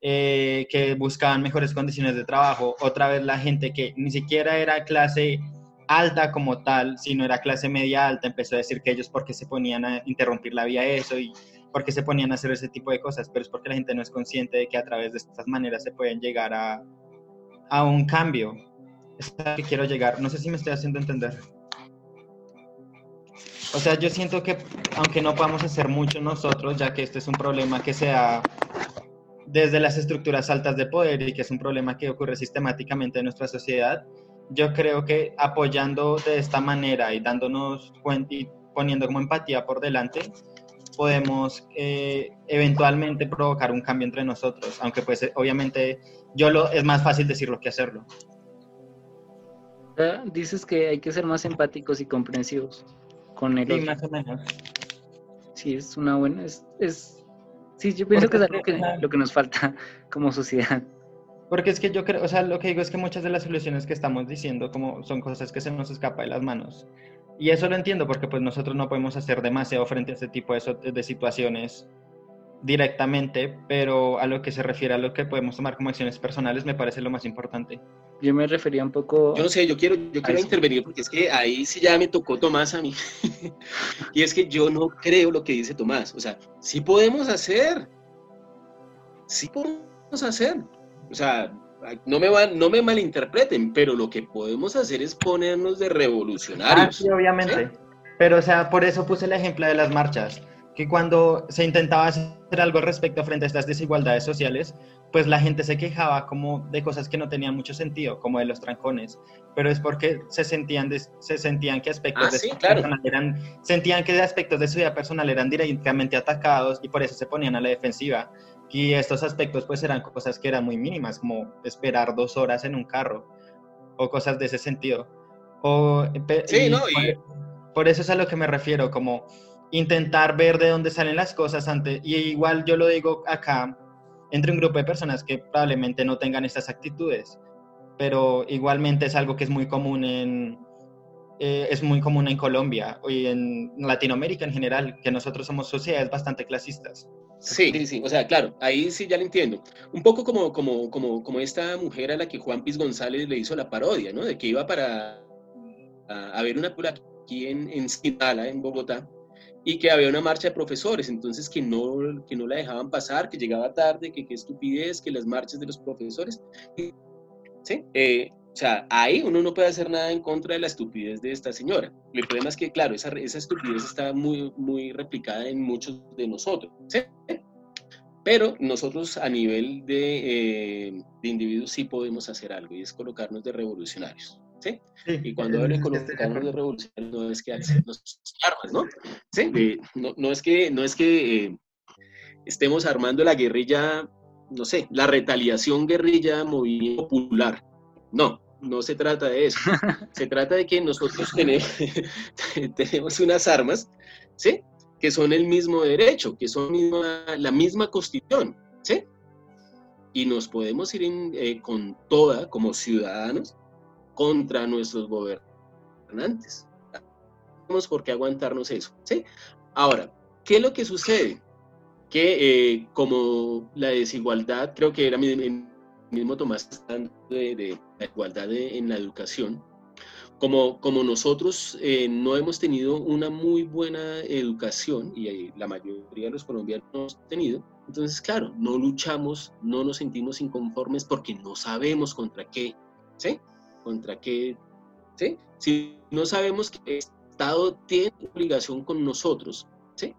eh, que buscaban mejores condiciones de trabajo, otra vez la gente que ni siquiera era clase alta como tal, sino era clase media alta, empezó a decir que ellos porque se ponían a interrumpir la vía eso y porque se ponían a hacer ese tipo de cosas, pero es porque la gente no es consciente de que a través de estas maneras se pueden llegar a, a un cambio. Es a que quiero llegar, no sé si me estoy haciendo entender. O sea, yo siento que aunque no podamos hacer mucho nosotros, ya que este es un problema que se ha desde las estructuras altas de poder y que es un problema que ocurre sistemáticamente en nuestra sociedad, yo creo que apoyando de esta manera y dándonos cuenta y poniendo como empatía por delante, podemos eh, eventualmente provocar un cambio entre nosotros, aunque pues eh, obviamente yo lo, es más fácil decirlo que hacerlo. Dices que hay que ser más empáticos y comprensivos con el sí, más o menos. Sí, es una buena, es, es sí, yo pienso que es algo que, lo que nos falta como sociedad. Porque es que yo creo, o sea, lo que digo es que muchas de las soluciones que estamos diciendo como son cosas que se nos escapa de las manos. Y eso lo entiendo porque pues nosotros no podemos hacer demasiado frente a este tipo de, de situaciones directamente, pero a lo que se refiere a lo que podemos tomar como acciones personales me parece lo más importante. Yo me refería un poco... Yo no sé, yo quiero, yo quiero intervenir porque es que ahí sí ya me tocó Tomás a mí. y es que yo no creo lo que dice Tomás. O sea, sí podemos hacer. Sí podemos hacer. O sea, no me, van, no me malinterpreten, pero lo que podemos hacer es ponernos de revolucionarios. Ah, sí, obviamente. Pero, o sea, por eso puse el ejemplo de las marchas, que cuando se intentaba hacer algo al respecto frente a estas desigualdades sociales, pues la gente se quejaba como de cosas que no tenían mucho sentido, como de los trancones, pero es porque se sentían, se sentían que aspectos ah, de sí, su claro. personal eran, sentían que aspectos de su vida personal eran directamente atacados y por eso se ponían a la defensiva. Y estos aspectos pues eran cosas que eran muy mínimas, como esperar dos horas en un carro o cosas de ese sentido. O, sí, no, y... por, por, eso es a lo que me refiero, como intentar ver de dónde salen las cosas antes. Y igual yo lo digo acá, entre un grupo de personas que probablemente no tengan estas actitudes, pero igualmente es algo que es muy común en, eh, es muy común en Colombia y en Latinoamérica en general, que nosotros somos sociedades bastante clasistas. Sí, sí, sí, o sea, claro, ahí sí ya lo entiendo. Un poco como, como, como, como esta mujer a la que Juan Piz González le hizo la parodia, ¿no? De que iba para a, a ver una película aquí en, en Citala, en Bogotá, y que había una marcha de profesores, entonces que no, que no la dejaban pasar, que llegaba tarde, que qué estupidez, que las marchas de los profesores. ¿Sí? Eh, o sea, ahí uno no puede hacer nada en contra de la estupidez de esta señora. El problema es que, claro, esa, esa estupidez está muy, muy replicada en muchos de nosotros. ¿sí? Pero nosotros a nivel de, eh, de, individuos sí podemos hacer algo y es colocarnos de revolucionarios. ¿Sí? sí y cuando hablo de colocarnos de revolucionarios no es que nos armas, ¿no? ¿Sí? Eh, no, no, es que, no es que eh, estemos armando la guerrilla, no sé, la retaliación guerrilla movimiento popular. No, no se trata de eso. Se trata de que nosotros tenemos, tenemos unas armas, ¿sí? Que son el mismo derecho, que son misma, la misma constitución, ¿sí? Y nos podemos ir en, eh, con toda, como ciudadanos, contra nuestros gobernantes. Tenemos por qué aguantarnos eso, ¿sí? Ahora, ¿qué es lo que sucede? Que eh, como la desigualdad, creo que era mi, mismo Tomás de, de la igualdad de, en la educación, como, como nosotros eh, no hemos tenido una muy buena educación, y la mayoría de los colombianos no hemos tenido, entonces, claro, no luchamos, no nos sentimos inconformes porque no sabemos contra qué, ¿sí? Contra qué, ¿sí? Si no sabemos que el Estado tiene obligación con nosotros, ¿sí?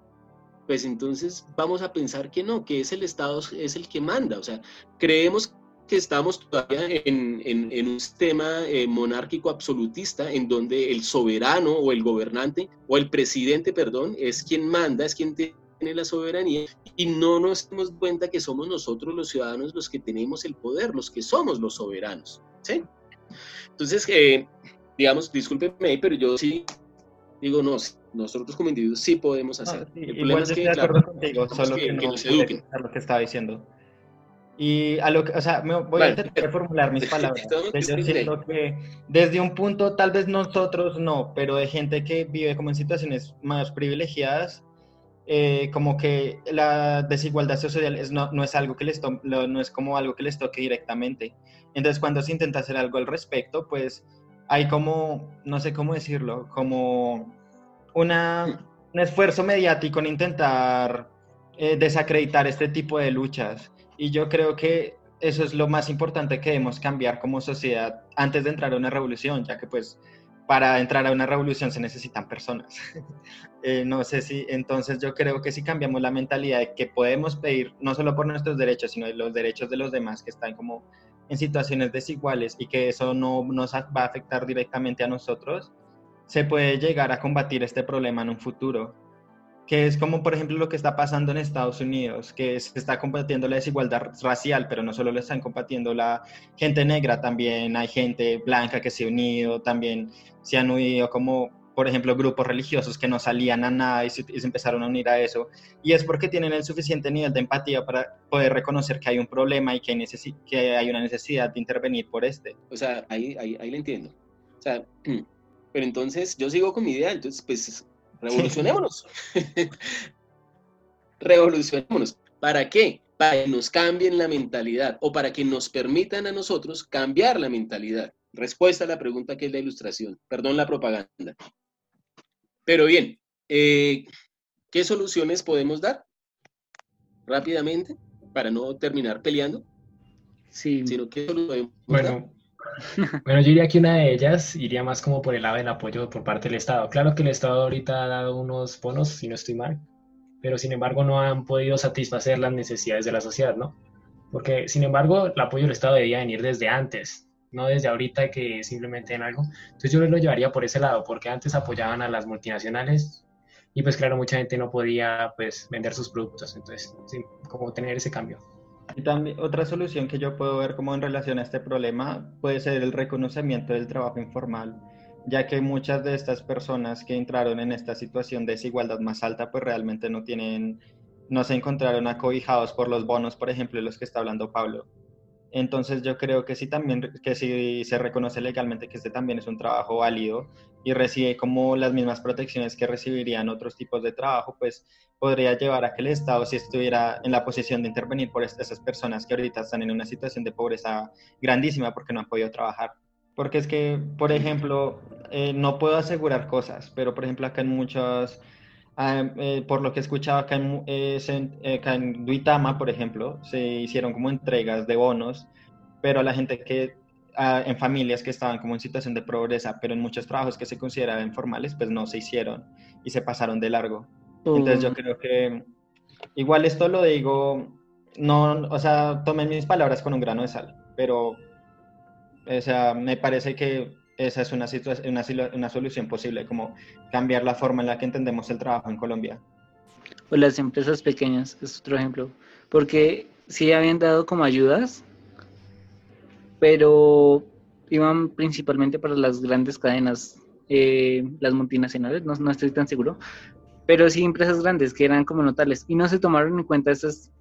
Pues entonces vamos a pensar que no, que es el Estado, es el que manda, o sea, creemos que estamos todavía en, un sistema eh, monárquico absolutista en donde el soberano o el gobernante o el presidente, perdón, es quien manda, es quien tiene la soberanía y no nos damos cuenta que somos nosotros los ciudadanos los que tenemos el poder, los que somos los soberanos. ¿sí? Entonces, eh, digamos, discúlpeme, pero yo sí digo, no, nosotros como individuos sí podemos hacer. No, sí, el problema es que, de acuerdo claro, contigo, solo que, que, no que eduquen. lo que estaba diciendo. Y a lo que, o sea, me voy a intentar formular mis palabras. Yo siento que desde un punto, tal vez nosotros no, pero de gente que vive como en situaciones más privilegiadas, eh, como que la desigualdad social es, no, no, es algo que les to no es como algo que les toque directamente. Entonces, cuando se intenta hacer algo al respecto, pues hay como, no sé cómo decirlo, como una, un esfuerzo mediático en intentar eh, desacreditar este tipo de luchas. Y yo creo que eso es lo más importante que debemos cambiar como sociedad antes de entrar a una revolución, ya que pues para entrar a una revolución se necesitan personas. Eh, no sé si, entonces yo creo que si cambiamos la mentalidad de que podemos pedir, no solo por nuestros derechos, sino los derechos de los demás que están como en situaciones desiguales y que eso no nos va a afectar directamente a nosotros, se puede llegar a combatir este problema en un futuro que es como por ejemplo lo que está pasando en Estados Unidos, que se está combatiendo la desigualdad racial, pero no solo lo están combatiendo la gente negra, también hay gente blanca que se ha unido, también se han unido como por ejemplo grupos religiosos que no salían a nada y se, empezaron a unir a eso, y es porque tienen el suficiente nivel de empatía para poder reconocer que hay un problema y que hay, que hay una necesidad de intervenir por este. O sea, ahí, ahí, ahí lo entiendo. O sea, pero entonces yo sigo con mi idea, entonces pues Revolucionémonos. Revolucionémonos. ¿Para qué? Para que nos cambien la mentalidad o para que nos permitan a nosotros cambiar la mentalidad. Respuesta a la pregunta que es la ilustración. Perdón la propaganda. Pero bien, eh, ¿qué soluciones podemos dar? Rápidamente, para no terminar peleando. Sí. Sino que bueno, bueno, yo diría que una de ellas iría más como por el lado del apoyo por parte del Estado. Claro que el Estado ahorita ha dado unos bonos, si no estoy mal, pero sin embargo no han podido satisfacer las necesidades de la sociedad, ¿no? Porque sin embargo el apoyo del Estado debía venir desde antes, no desde ahorita que simplemente en algo. Entonces yo lo llevaría por ese lado, porque antes apoyaban a las multinacionales y pues claro, mucha gente no podía pues vender sus productos, entonces sí, como tener ese cambio. También otra solución que yo puedo ver como en relación a este problema puede ser el reconocimiento del trabajo informal, ya que muchas de estas personas que entraron en esta situación de desigualdad más alta, pues realmente no tienen, no se encontraron acobijados por los bonos, por ejemplo, de los que está hablando Pablo. Entonces yo creo que sí también, que si se reconoce legalmente que este también es un trabajo válido y recibe como las mismas protecciones que recibirían otros tipos de trabajo, pues podría llevar a que el Estado, si estuviera en la posición de intervenir por esas personas que ahorita están en una situación de pobreza grandísima porque no han podido trabajar. Porque es que, por ejemplo, eh, no puedo asegurar cosas, pero por ejemplo acá en muchos, ah, eh, por lo que he escuchado acá en, eh, acá en Duitama, por ejemplo, se hicieron como entregas de bonos, pero a la gente que ah, en familias que estaban como en situación de pobreza, pero en muchos trabajos que se consideraban informales, pues no se hicieron y se pasaron de largo. Entonces yo creo que igual esto lo digo, no, o sea, tomen mis palabras con un grano de sal, pero, o sea, me parece que esa es una, una, una solución posible, como cambiar la forma en la que entendemos el trabajo en Colombia. O las empresas pequeñas, es otro ejemplo, porque sí habían dado como ayudas, pero iban principalmente para las grandes cadenas, eh, las multinacionales, no, no, estoy tan seguro, pero sí empresas grandes que eran como notables y no se tomaron en cuenta esas,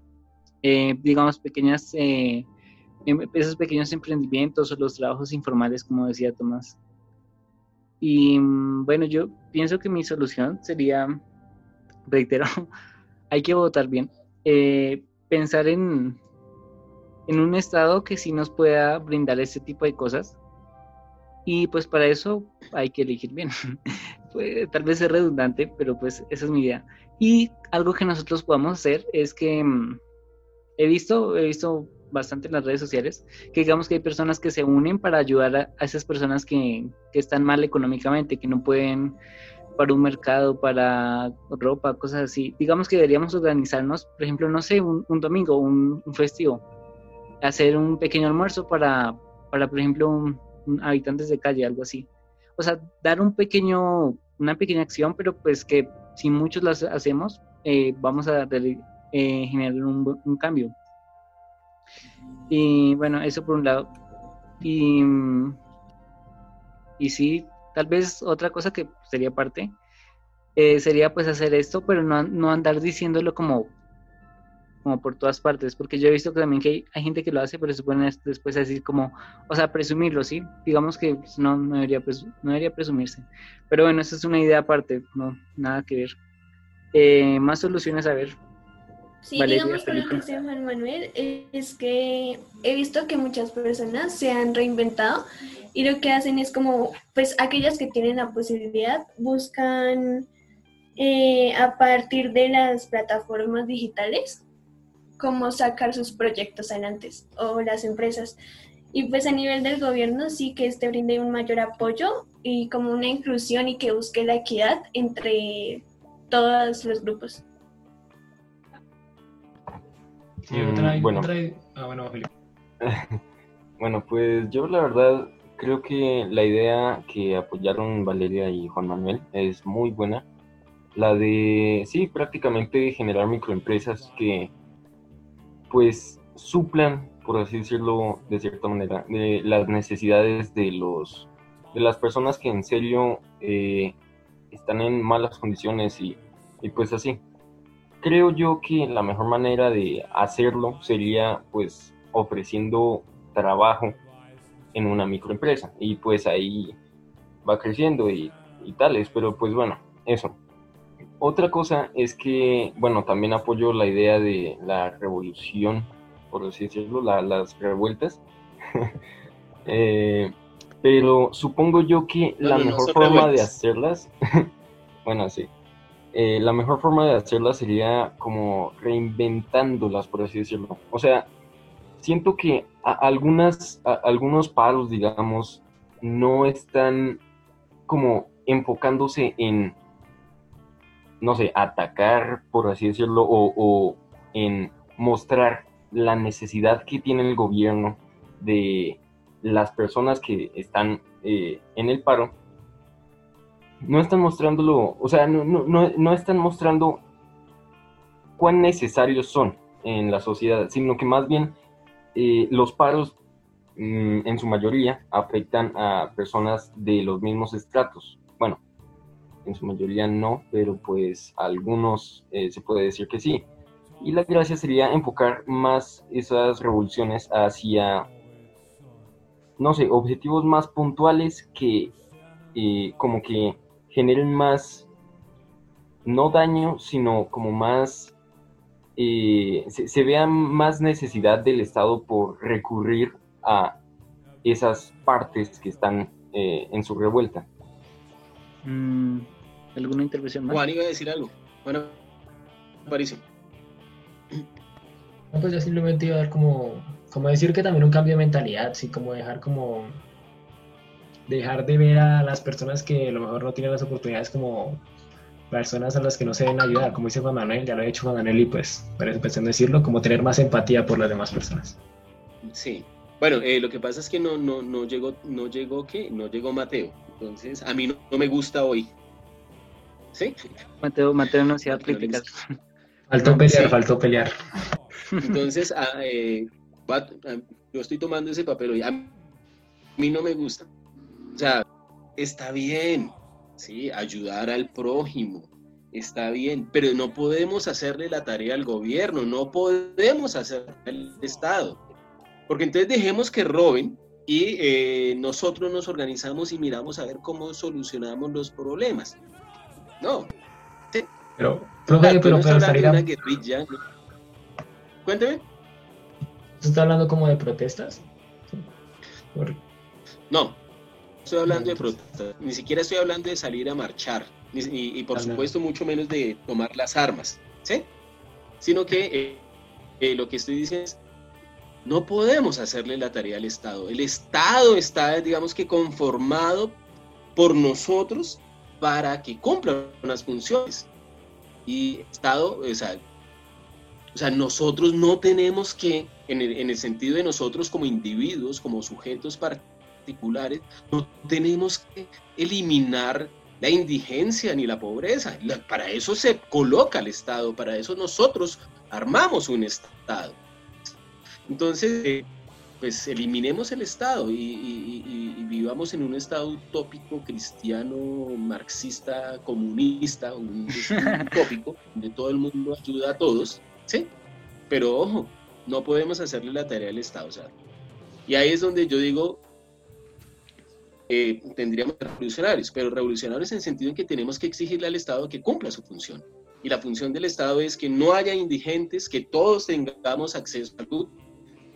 eh, digamos, pequeñas, eh, em, esos pequeños emprendimientos o los trabajos informales, como decía Tomás. Y mm, bueno, yo pienso que mi solución sería, reitero, hay que votar bien, eh, pensar en, en un estado que sí nos pueda brindar ese tipo de cosas. Y pues para eso hay que elegir bien. tal vez es redundante, pero pues esa es mi idea. Y algo que nosotros podamos hacer es que mm, he visto, he visto bastante en las redes sociales, que digamos que hay personas que se unen para ayudar a, esas personas que, que, están mal económicamente, que no pueden para un mercado, para ropa, cosas así. Digamos que deberíamos organizarnos, por ejemplo, no sé, un, domingo, un, festivo, hacer un pequeño almuerzo para, para por ejemplo, habitantes de calle, algo así. O sea, dar un pequeño una pequeña acción, pero pues que si muchos las hacemos, eh, vamos a eh, generar un, cambio. Y bueno, eso por un lado. Y, y sí, tal vez otra cosa que sería parte, eh, sería pues hacer esto, pero no, no andar diciéndolo como como por todas partes, porque yo he visto que también que hay, gente que lo hace, pero se pueden después decir como, o sea, presumirlo, ¿sí? Digamos que pues, no, no, debería, no debería presumirse. Pero bueno, esa es una idea aparte, no, nada que ver. Eh, más soluciones a ver. Sí, digamos por lo que dice Juan Manuel, es que he visto que muchas personas se han reinventado y lo que hacen es como, pues aquellas que tienen la posibilidad buscan eh, a partir de las plataformas digitales cómo sacar sus proyectos adelante o las empresas. Y pues a nivel del gobierno sí que este brinde un mayor apoyo y como una inclusión y que busque la equidad entre todos los grupos. Sí, otra, Mm, bueno. otra- ah, bueno, Felipe. Bueno, pues yo la verdad creo que la idea que apoyaron Valeria y Juan Manuel es muy buena. La de, sí, prácticamente generar microempresas que pues suplan, por así decirlo, de cierta manera, de las necesidades de los de las personas que en serio eh, están en malas condiciones y, y pues así. Creo yo que la mejor manera de hacerlo sería pues ofreciendo trabajo en una microempresa y pues ahí va creciendo y, y tales, pero pues bueno, eso. Otra cosa es que, bueno, también apoyo la idea de la revolución, por así decirlo, la- las revueltas. Eh, pero supongo yo que la no, no mejor forma de hacerlas, bueno, sí, eh, la mejor forma de hacerlas sería como reinventándolas, por así decirlo. O sea, siento que a- algunas, a- algunos paros, digamos, no están como enfocándose en, no sé, atacar, por así decirlo, o, o en mostrar la necesidad que tiene el gobierno de las personas que están eh, en el paro. No están mostrándolo, o sea, no, no, no, están mostrando cuán necesarios son en la sociedad, sino que más bien eh, los paros mm, en su mayoría afectan a personas de los mismos estratos. En su mayoría no, pero pues algunos eh, se puede decir que sí. Y la gracia sería enfocar más esas revoluciones hacia, no sé, objetivos más puntuales que eh, como que generen más, no daño, sino como más eh, se, vea más necesidad del Estado por recurrir a esas partes que están en su revuelta. Mm, ¿Alguna intervención más? Juan iba a decir algo. Bueno, Aparicio. No, pues yo simplemente iba a dar como, como decir que también un cambio de mentalidad, sí, como dejar como dejar de ver a las personas que a lo mejor no tienen las oportunidades como personas a las que no se deben ayudar, como dice Juan Manuel, ya lo ha dicho Juan Manuel y pues parece pensar en decirlo, como tener más empatía por las demás personas. Sí. Bueno, eh, lo que pasa es que no, no, no llegó, no llegó qué, no llegó Mateo. Entonces, a mí no, no me gusta hoy. ¿Sí? Mateo, Mateo no no le críticas. Faltó pelear, Sí. faltó pelear. Entonces, ah, eh, va- ah, yo estoy tomando ese papel hoy. A mí no me gusta. O sea, está bien, sí, ayudar al prójimo, está bien, pero no podemos hacerle la tarea al gobierno, no podemos hacerle al Estado, porque entonces dejemos que roben y eh, nosotros nos organizamos y miramos a ver cómo solucionamos los problemas. No, Pero, profe, tú pero. Cuénteme. ¿Usted está hablando como de protestas? Por- No, estoy hablando de protestas, ni siquiera estoy hablando de salir a marchar, ni- y, y por Ah, supuesto mucho menos de tomar las armas, ¿sí? Sino que eh, eh, lo que estoy diciendo es, no podemos hacerle la tarea al Estado. El Estado está, digamos que, conformado por nosotros para que cumpla unas funciones. Y Estado, o sea, o sea, nosotros no tenemos que, en el, en el sentido de nosotros como individuos, como sujetos particulares, no tenemos que eliminar la indigencia ni la pobreza. La- para eso se coloca el Estado, para eso nosotros armamos un Estado. Entonces, eh, pues eliminemos el Estado y, y- y- y vivamos en un Estado utópico, cristiano, marxista, comunista, un utópico, donde todo el mundo ayuda a todos, ¿sí? Pero ojo, no podemos hacerle la tarea al Estado, sea, y ahí es donde yo digo, eh, tendríamos revolucionarios, pero revolucionarios en el sentido en que tenemos que exigirle al Estado que cumpla su función. Y la función del Estado es que no haya indigentes, que todos tengamos acceso a salud,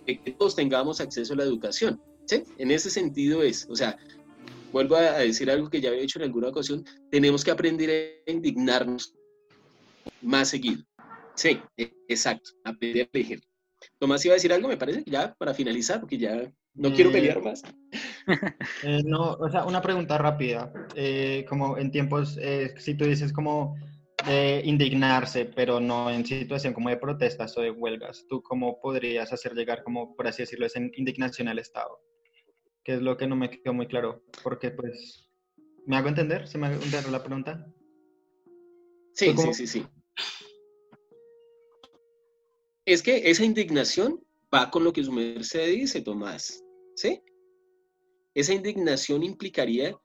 que todos tengamos acceso a la educación. ¿sí? En ese sentido es, o sea, vuelvo a decir algo que ya había dicho en alguna ocasión, tenemos que aprender a indignarnos más seguido. Sí, e- exacto, aprender a elegir. Tomás iba a decir algo, me parece ya para finalizar, porque ya No quiero pelear más. no, o sea, una pregunta rápida. como en tiempos, si tú dices como de indignarse, pero no en situación como de protestas o de huelgas. ¿Tú cómo podrías hacer llegar, como por así decirlo, esa indignación al Estado? Que es lo que no me quedó muy claro, porque pues, ¿me hago entender? ¿Se me hago entender la pregunta? Sí, sí, sí, sí. Es que esa indignación va con lo que su merced dice, Tomás, ¿sí? Esa indignación implicaría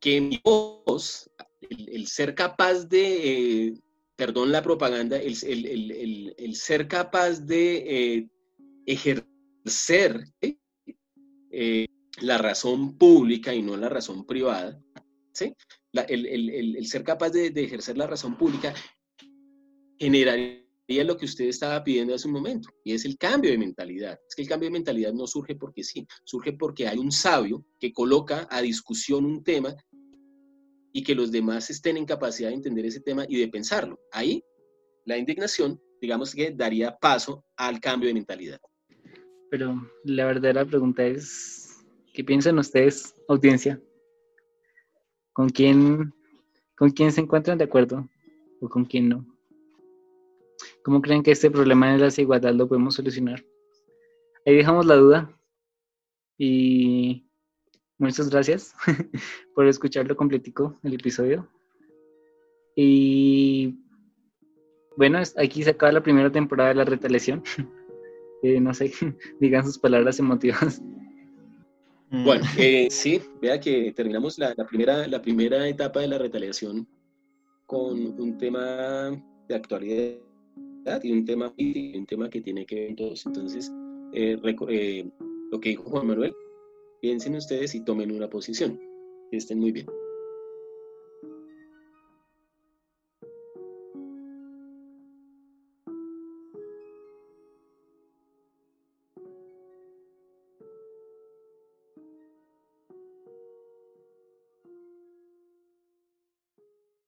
que mi voz el, ser capaz de, eh, perdón la propaganda, el, ser capaz de eh, ejercer eh, la razón pública y no la razón privada, ¿sí? el, ser capaz de, ejercer la razón pública generaría lo que usted estaba pidiendo hace un momento, y es el cambio de mentalidad. Es que el cambio de mentalidad no surge porque sí, surge porque hay un sabio que coloca a discusión un tema y que los demás estén en capacidad de entender ese tema y de pensarlo. Ahí la indignación, digamos que daría paso al cambio de mentalidad. Pero la verdadera pregunta es, ¿qué piensan ustedes, audiencia? ¿Con quién, con quién se encuentran de acuerdo o con quién no? ¿Cómo creen que este problema de la desigualdad lo podemos solucionar? Ahí dejamos la duda y Muchas gracias por escucharlo completico el episodio. Y bueno, aquí se acaba la primera temporada de la retaliación. Eh, no sé, digan sus palabras emotivas. Mm. Bueno, eh, sí, vea que terminamos la, primera, la primera etapa de la retaliación con un tema de actualidad y un tema, y un tema que tiene que ver con todos. Entonces, eh, lo que dijo Juan Manuel, Piensen ustedes y tomen una posición. Que estén muy bien.